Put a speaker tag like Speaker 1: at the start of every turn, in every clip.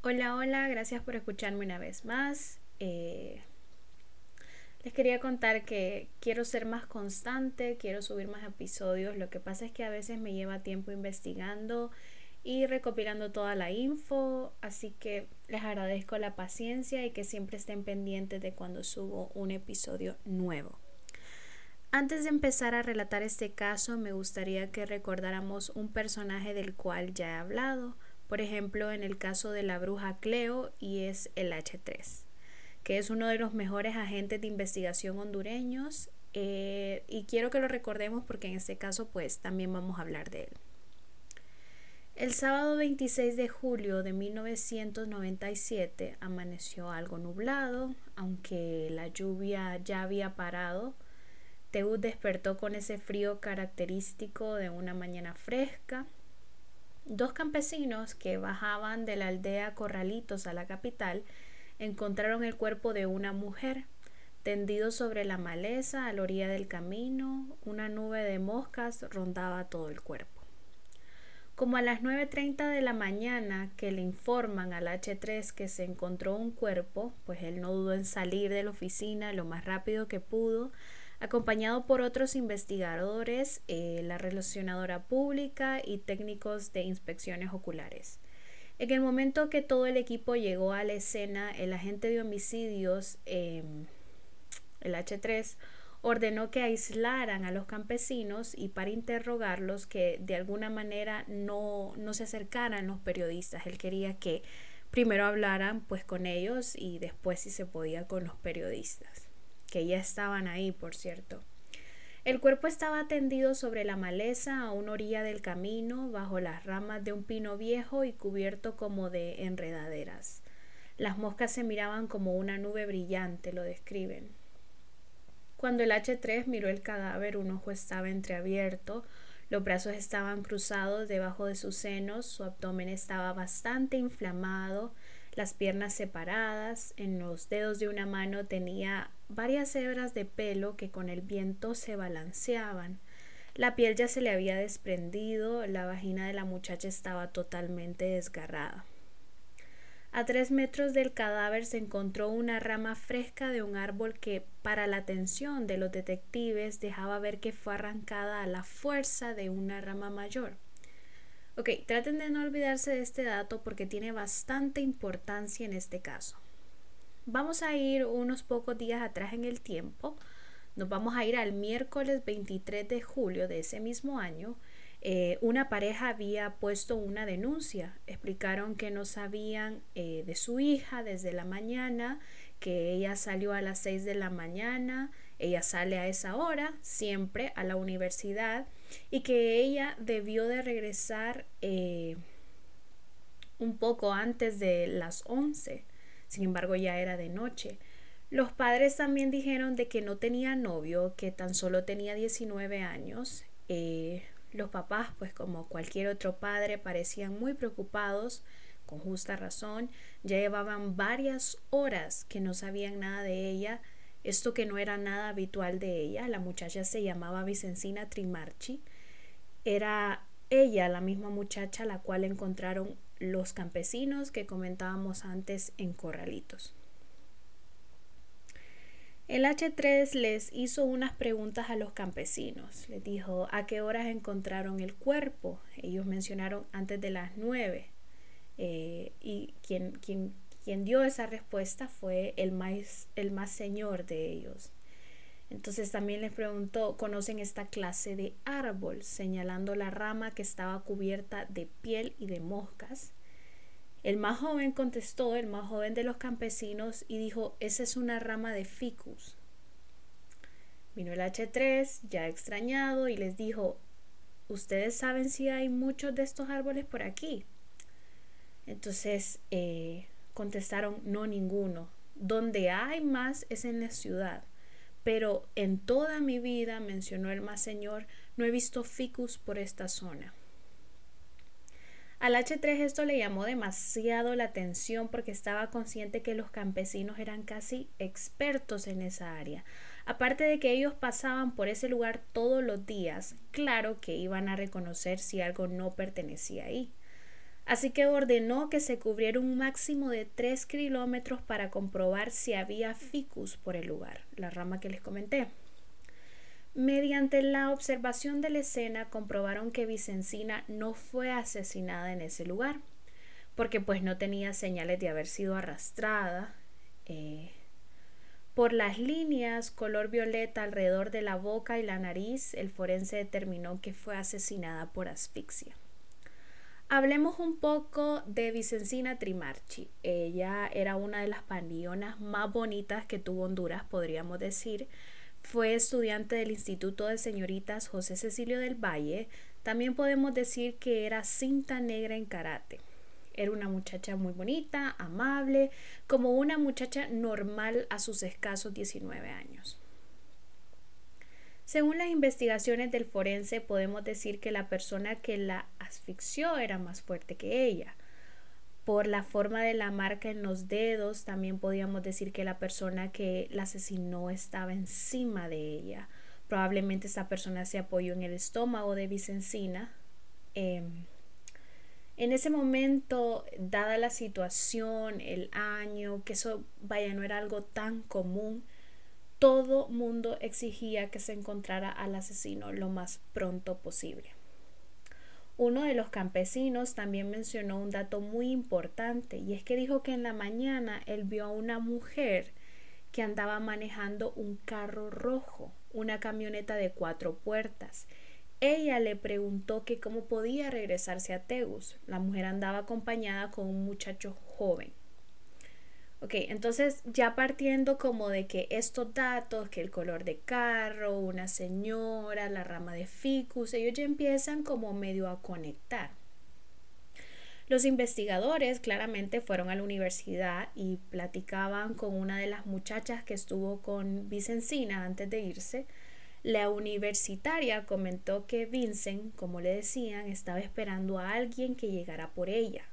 Speaker 1: Hola, hola, gracias por escucharme una vez más. Eh, les quería contar que quiero ser más constante, quiero subir más episodios. Lo que pasa es que a veces me lleva tiempo investigando y recopilando toda la info, así que les agradezco la paciencia y que siempre estén pendientes de cuando subo un episodio nuevo. Antes de empezar a relatar este caso, me gustaría que recordáramos un personaje del cual ya he hablado por ejemplo en el caso de la bruja Cleo y es el H3, que es uno de los mejores agentes de investigación hondureños eh, y quiero que lo recordemos porque en este caso pues también vamos a hablar de él. El sábado 26 de julio de 1997 amaneció algo nublado, aunque la lluvia ya había parado. Teúd despertó con ese frío característico de una mañana fresca Dos campesinos que bajaban de la aldea Corralitos a la capital encontraron el cuerpo de una mujer tendido sobre la maleza a la orilla del camino. Una nube de moscas rondaba todo el cuerpo. Como a las 9.30 de la mañana que le informan al H3 que se encontró un cuerpo, pues él no dudó en salir de la oficina lo más rápido que pudo acompañado por otros investigadores, eh, la relacionadora pública y técnicos de inspecciones oculares. En el momento que todo el equipo llegó a la escena, el agente de homicidios, em, el H3, ordenó que aislaran a los campesinos y para interrogarlos que de alguna manera no, no se acercaran los periodistas. Él quería que primero hablaran pues con ellos y después si se podía con los periodistas que ya estaban ahí, por cierto. El cuerpo estaba tendido sobre la maleza a una orilla del camino, bajo las ramas de un pino viejo y cubierto como de enredaderas. Las moscas se miraban como una nube brillante, lo describen. Cuando el H3 miró el cadáver, un ojo estaba entreabierto, los brazos estaban cruzados debajo de sus senos, su abdomen estaba bastante inflamado, las piernas separadas, en los dedos de una mano tenía varias hebras de pelo que con el viento se balanceaban. La piel ya se le había desprendido, la vagina de la muchacha estaba totalmente desgarrada. A tres metros del cadáver se encontró una rama fresca de un árbol que, para la atención de los detectives, dejaba ver que fue arrancada a la fuerza de una rama mayor. Ok, traten de no olvidarse de este dato porque tiene bastante importancia en este caso. Vamos a ir unos pocos días atrás en el tiempo. Nos vamos a ir al miércoles 23 de julio de ese mismo año. Eh, una pareja había puesto una denuncia. Explicaron que no sabían eh, de su hija desde la mañana, que ella salió a las 6 de la mañana, ella sale a esa hora, siempre a la universidad y que ella debió de regresar eh, un poco antes de las 11. Sin embargo, ya era de noche. Los padres también dijeron de que no tenía novio, que tan solo tenía 19 años. Eh, los papás, pues como cualquier otro padre, parecían muy preocupados, con justa razón. Ya llevaban varias horas que no sabían nada de ella esto que no era nada habitual de ella, la muchacha se llamaba Vicencina Trimarchi, era ella la misma muchacha la cual encontraron los campesinos que comentábamos antes en Corralitos. El H3 les hizo unas preguntas a los campesinos. Les dijo a qué horas encontraron el cuerpo. Ellos mencionaron antes de las nueve. Eh, y quien, quien quien dio esa respuesta fue el más, el más señor de ellos. Entonces también les preguntó, ¿conocen esta clase de árbol? señalando la rama que estaba cubierta de piel y de moscas. El más joven contestó, el más joven de los campesinos, y dijo, esa es una rama de ficus. Vino el H3, ya extrañado, y les dijo, ¿ustedes saben si hay muchos de estos árboles por aquí? Entonces, eh, Contestaron, no ninguno. Donde hay más es en la ciudad. Pero en toda mi vida, mencionó el más señor, no he visto ficus por esta zona. Al H3 esto le llamó demasiado la atención porque estaba consciente que los campesinos eran casi expertos en esa área. Aparte de que ellos pasaban por ese lugar todos los días, claro que iban a reconocer si algo no pertenecía ahí. Así que ordenó que se cubriera un máximo de 3 kilómetros para comprobar si había ficus por el lugar, la rama que les comenté. Mediante la observación de la escena comprobaron que Vicencina no fue asesinada en ese lugar, porque pues no tenía señales de haber sido arrastrada. Eh, por las líneas color violeta alrededor de la boca y la nariz, el forense determinó que fue asesinada por asfixia. Hablemos un poco de Vicencina Trimarchi. Ella era una de las pandillonas más bonitas que tuvo Honduras, podríamos decir. Fue estudiante del Instituto de Señoritas José Cecilio del Valle. También podemos decir que era cinta negra en karate. Era una muchacha muy bonita, amable, como una muchacha normal a sus escasos 19 años. Según las investigaciones del forense, podemos decir que la persona que la asfixió era más fuerte que ella. Por la forma de la marca en los dedos, también podíamos decir que la persona que la asesinó estaba encima de ella. Probablemente esa persona se apoyó en el estómago de Vicencina. Em, en ese momento, dada la situación, el año, que eso, vaya, no era algo tan común, todo mundo exigía que se encontrara al asesino lo más pronto posible. Uno de los campesinos también mencionó un dato muy importante y es que dijo que en la mañana él vio a una mujer que andaba manejando un carro rojo, una camioneta de cuatro puertas. Ella le preguntó que cómo podía regresarse a Tegus. La mujer andaba acompañada con un muchacho joven. Ok, entonces ya partiendo como de que estos datos, que el color de carro, una señora, la rama de ficus, ellos ya empiezan como medio a conectar. Los investigadores claramente fueron a la universidad y platicaban con una de las muchachas que estuvo con Vicencina antes de irse. La universitaria comentó que Vincent, como le decían, estaba esperando a alguien que llegara por ella.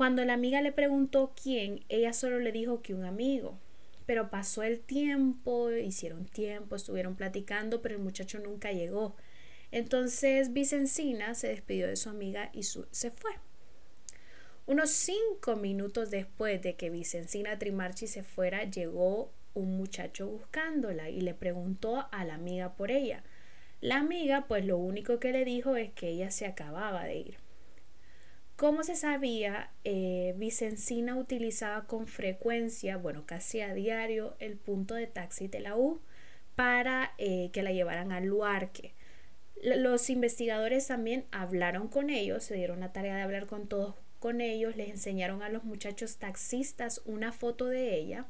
Speaker 1: Cuando la amiga le preguntó quién, ella solo le dijo que un amigo. Pero pasó el tiempo, hicieron tiempo, estuvieron platicando, pero el muchacho nunca llegó. Entonces Vicencina se despidió de su amiga y se fue. Unos cinco minutos después de que Vicencina Trimarchi se fuera, llegó un muchacho buscándola y le preguntó a la amiga por ella. La amiga, pues lo único que le dijo es que ella se acababa de ir. Como se sabía, eh, Vicencina utilizaba con frecuencia, bueno, casi a diario, el punto de taxi de la U para eh, que la llevaran al Luarque. Los investigadores también hablaron con ellos, se dieron la tarea de hablar con todos con ellos, les enseñaron a los muchachos taxistas una foto de ella.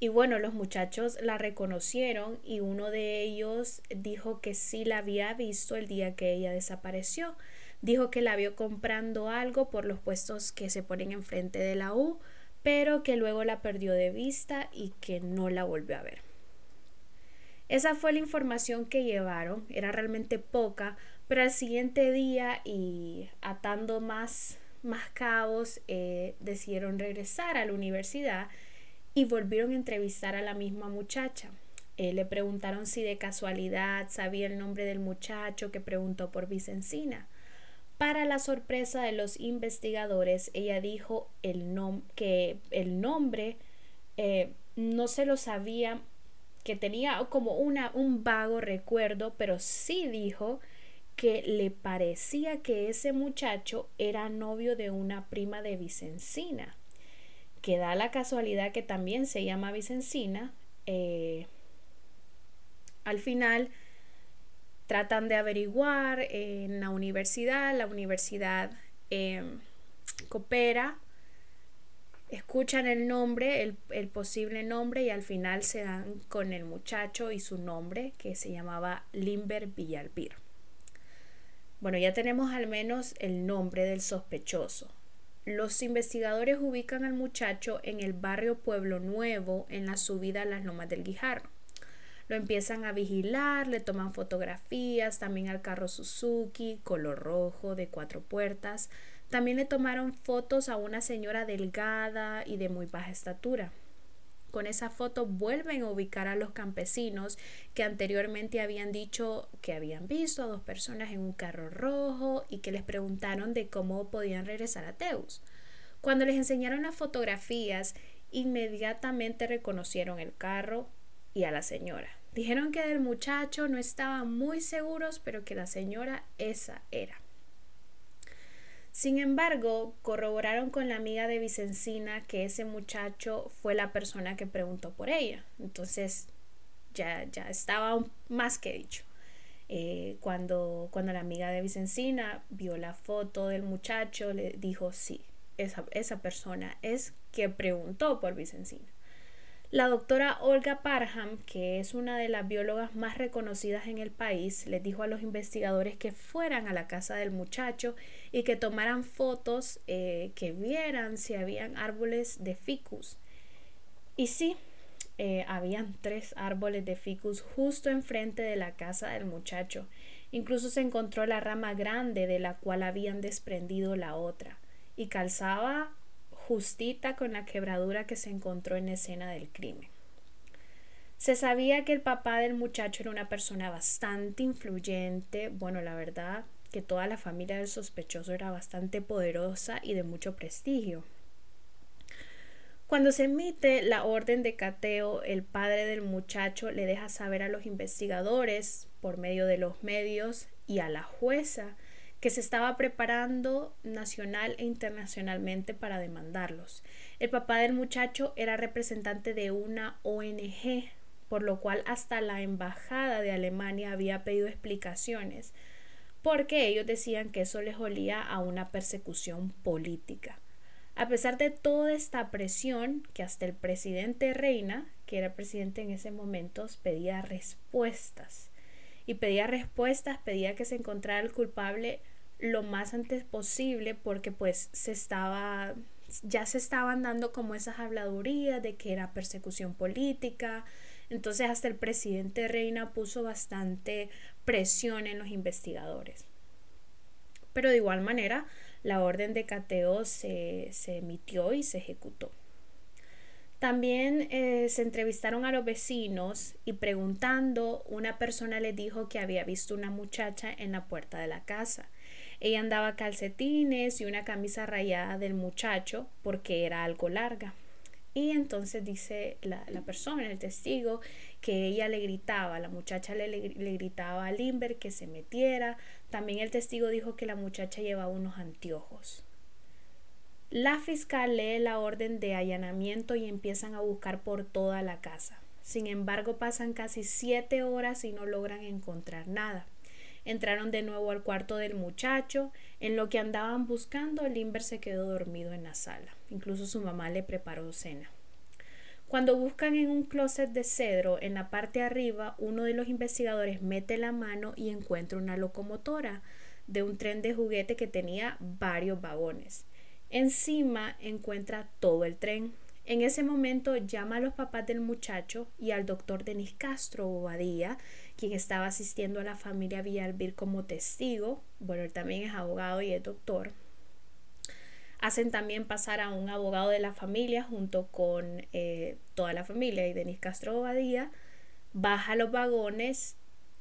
Speaker 1: Y bueno, los muchachos la reconocieron y uno de ellos dijo que sí la había visto el día que ella desapareció. Dijo que la vio comprando algo por los puestos que se ponen enfrente de la U, pero que luego la perdió de vista y que no la volvió a ver. Esa fue la información que llevaron, era realmente poca, pero al siguiente día y atando más, más cabos, eh, decidieron regresar a la universidad y volvieron a entrevistar a la misma muchacha. Eh, le preguntaron si de casualidad sabía el nombre del muchacho que preguntó por Vicencina. Para la sorpresa de los investigadores, ella dijo el que el nombre eh, no se lo sabía, que tenía como una, un vago recuerdo, pero sí dijo que le parecía que ese muchacho era novio de una prima de Vicencina, que da la casualidad que también se llama Vicencina. Eh, al final, tratan de averiguar en la universidad, la universidad em, coopera, escuchan el nombre, el, el, posible nombre y al final se dan con el muchacho y su nombre que se llamaba Limber Villalpir. Bueno, ya tenemos al menos el nombre del sospechoso. Los investigadores ubican al muchacho en el barrio Pueblo Nuevo en la subida a las lomas del Guijarro lo empiezan a vigilar, le toman fotografías, también al carro Suzuki, color rojo, de cuatro puertas. También le tomaron fotos a una señora delgada y de muy baja estatura. con esa foto vuelven a ubicar a los campesinos que anteriormente habían dicho que habían visto a dos personas en un carro rojo y que les preguntaron de cómo podían regresar a Teus. Cuando les enseñaron las fotografías, inmediatamente reconocieron el carro y a la señora. Dijeron que del muchacho no estaban muy seguros, pero que la señora esa era. Sin embargo, corroboraron con la amiga de Vicencina que ese muchacho fue la persona que preguntó por ella. Entonces, ya, ya estaba más que dicho. Eh, cuando, cuando la amiga de Vicencina vio la foto del muchacho, le dijo, sí, esa, esa persona es que preguntó por Vicencina. La doctora Olga Parham, que es una de las biólogas más reconocidas en el país, les dijo a los investigadores que fueran a la casa del muchacho y que tomaran fotos, eh, que vieran si habían árboles de ficus. Y sí, eh, habían tres árboles de ficus justo enfrente de la casa del muchacho. Incluso se encontró la rama grande de la cual habían desprendido la otra y calzaba justita con la quebradura que se encontró en la escena del crimen. Se sabía que el papá del muchacho era una persona bastante influyente, bueno, la verdad que toda la familia del sospechoso era bastante poderosa y de mucho prestigio. Cuando se emite la orden de cateo, el padre del muchacho le deja saber a los investigadores, por medio de los medios, y a la jueza que se estaba preparando nacional e internacionalmente para demandarlos. El papá del muchacho era representante de una ONG, por lo cual hasta la embajada de Alemania había pedido explicaciones, porque ellos decían que eso les olía a una persecución política. A pesar de toda esta presión, que hasta el presidente Reina, que era presidente en ese momento, pedía respuestas y pedía respuestas, pedía que se encontrara el culpable lo más antes posible porque pues se estaba ya se estaban dando como esas habladurías de que era persecución política. Entonces hasta el presidente Reina puso bastante presión en los investigadores. Pero de igual manera, la orden de cateo se, se emitió y se ejecutó. También eh, se entrevistaron a los vecinos y preguntando, una persona le dijo que había visto una muchacha en la puerta de la casa. Ella andaba calcetines y una camisa rayada del muchacho porque era algo larga. Y entonces dice la, persona, el testigo, que ella le gritaba, la muchacha le, le, gritaba a Limber que se metiera. También el testigo dijo que la muchacha llevaba unos anteojos. La fiscal lee la orden de allanamiento y empiezan a buscar por toda la casa. Sin embargo, pasan casi siete horas y no logran encontrar nada. Entraron de nuevo al cuarto del muchacho. En lo que andaban buscando, Limber se quedó dormido en la sala. Incluso su mamá le preparó cena. Cuando buscan en un closet de cedro, en la parte de arriba, uno de los investigadores mete la mano y encuentra una locomotora de un tren de juguete que tenía varios vagones. Encima encuentra todo el tren. En ese momento llama a los papás del muchacho y al doctor Denis Castro Bobadilla, quien estaba asistiendo a la familia Villalbir como testigo. Bueno, él también es abogado y es doctor. Hacen también pasar a un abogado de la familia junto con eh, toda la familia y Denis Castro Bobadilla. Baja los vagones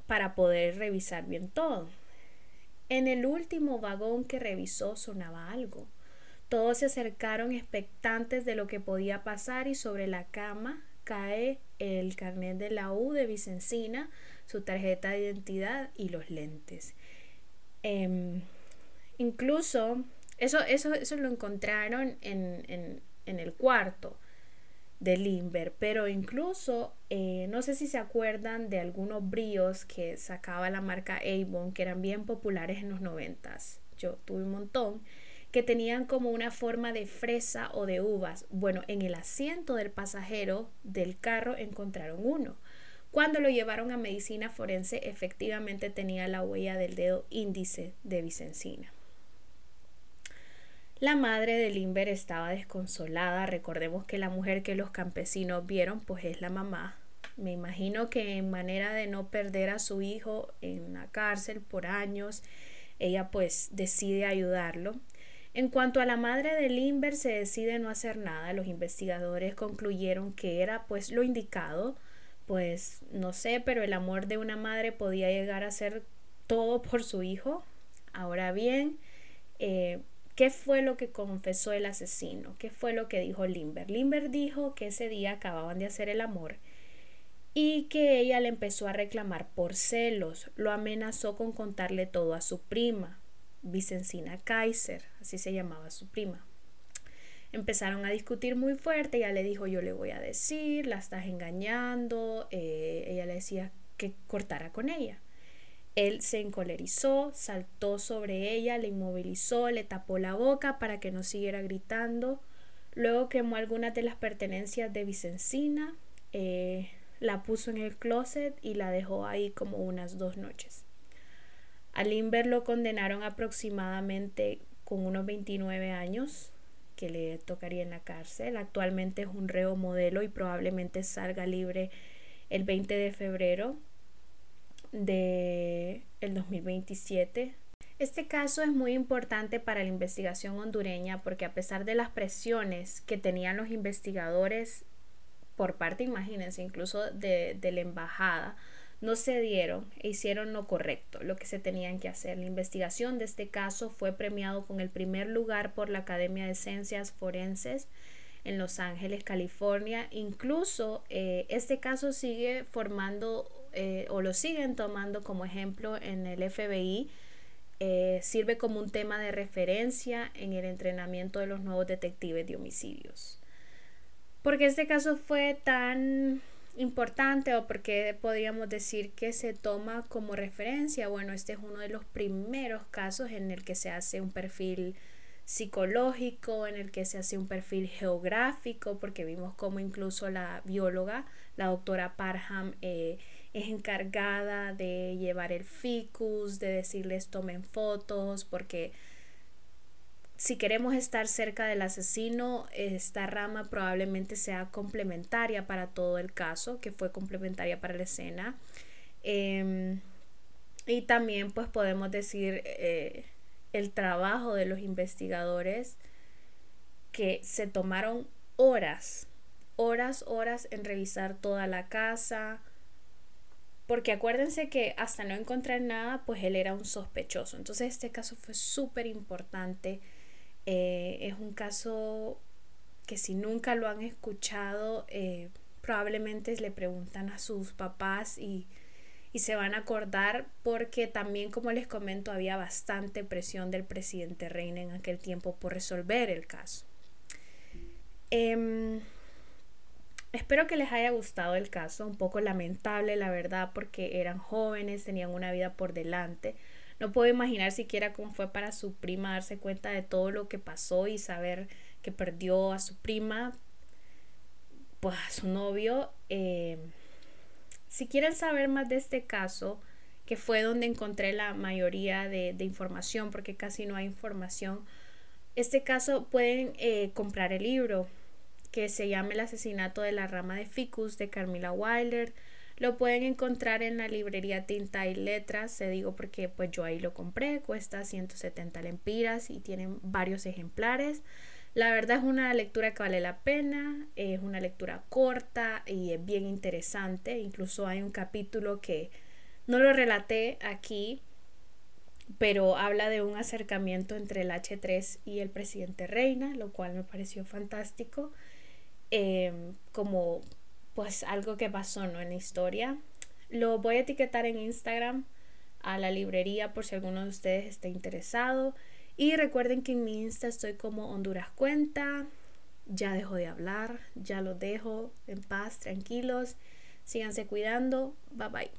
Speaker 1: para poder revisar bien todo. En el último vagón que revisó sonaba algo. Todos se acercaron expectantes de lo que podía pasar y sobre la cama cae el carnet de la U de Vicencina, su tarjeta de identidad y los lentes. Em, incluso eso, eso, eso lo encontraron en, el cuarto de Limber, pero incluso eh, no sé si se acuerdan de algunos bríos que sacaba la marca Avon que eran bien populares en los noventas. Yo tuve un montón que tenían como una forma de fresa o de uvas. Bueno, en el asiento del pasajero del carro encontraron uno. Cuando lo llevaron a medicina forense, efectivamente tenía la huella del dedo índice de Vicencina. La madre de Limber estaba desconsolada. Recordemos que la mujer que los campesinos vieron, pues es la mamá. Me imagino que en manera de no perder a su hijo en la cárcel por años, ella pues decide ayudarlo En cuanto a la madre de Limber, se decide no hacer nada. Los investigadores concluyeron que era pues lo indicado. Pues no sé, pero el amor de una madre podía llegar a ser todo por su hijo. Ahora bien, eh, ¿qué fue lo que confesó el asesino? ¿Qué fue lo que dijo Limber? Limber dijo que ese día acababan de hacer el amor y que ella le empezó a reclamar por celos. Lo amenazó con contarle todo a su prima. Vicencina Kaiser, así se llamaba su prima. Empezaron a discutir muy fuerte, ella le dijo yo le voy a decir, la estás engañando, eh, ella le decía que cortara con ella. Él se encolerizó, saltó sobre ella, le inmovilizó, le tapó la boca para que no siguiera gritando. Luego quemó algunas de las pertenencias de Vicencina, eh, la puso en el closet y la dejó ahí como unas dos noches. A Limber lo condenaron aproximadamente con unos 29 años que le tocaría en la cárcel. Actualmente es un reo modelo y probablemente salga libre el 20 de febrero de el 2027. Este caso es muy importante para la investigación hondureña porque a pesar de las presiones que tenían los investigadores por parte, imagínense, incluso de, de la embajada, no se dieron e hicieron lo correcto, lo que se tenían que hacer. La investigación de este caso fue premiado con el primer lugar por la Academia de Ciencias Forenses en Los Ángeles, California. Incluso eh, este caso sigue formando eh, o lo siguen tomando como ejemplo en el FBI. Eh, sirve como un tema de referencia en el entrenamiento de los nuevos detectives de homicidios. Porque este caso fue tan importante o porque podríamos decir que se toma como referencia. Bueno, este es uno de los primeros casos en el que se hace un perfil psicológico, en el que se hace un perfil geográfico, porque vimos como incluso la bióloga, la doctora Parham, eh, es encargada de llevar el ficus, de decirles tomen fotos, porque si queremos estar cerca del asesino, esta rama probablemente sea complementaria para todo el caso, que fue complementaria para la escena. Em, y también pues podemos decir eh, el trabajo de los investigadores que se tomaron horas, horas, horas en revisar toda la casa, porque acuérdense que hasta no encontrar nada, pues él era un sospechoso. Entonces este caso fue súper importante eh, es un caso que si nunca lo han escuchado, eh, probablemente le preguntan a sus papás y, se van a acordar porque también, como les comento, había bastante presión del presidente Reina en aquel tiempo por resolver el caso. Em, espero que les haya gustado el caso, un poco lamentable la verdad porque eran jóvenes, tenían una vida por delante no puedo imaginar siquiera cómo fue para su prima darse cuenta de todo lo que pasó y saber que perdió a su prima, pues a su novio. Eh, si quieren saber más de este caso, que fue donde encontré la mayoría de, información, porque casi no hay información, este caso pueden eh, comprar el libro que se llama El asesinato de la rama de ficus de Carmila Wilder lo pueden encontrar en la librería Tinta y Letras, se digo porque pues yo ahí lo compré, cuesta 170 lempiras y tienen varios ejemplares. La verdad es una lectura que vale la pena, es una lectura corta y es bien interesante. Incluso hay un capítulo que no lo relaté aquí, pero habla de un acercamiento entre el H3 y el presidente Reina, lo cual me pareció fantástico. Em, como pues algo que pasó ¿no? en la historia. Lo voy a etiquetar en Instagram a la librería por si alguno de ustedes esté interesado. Y recuerden que en mi Insta estoy como Honduras Cuenta. Ya dejo de hablar, ya lo dejo en paz, tranquilos. Síganse cuidando. Bye bye.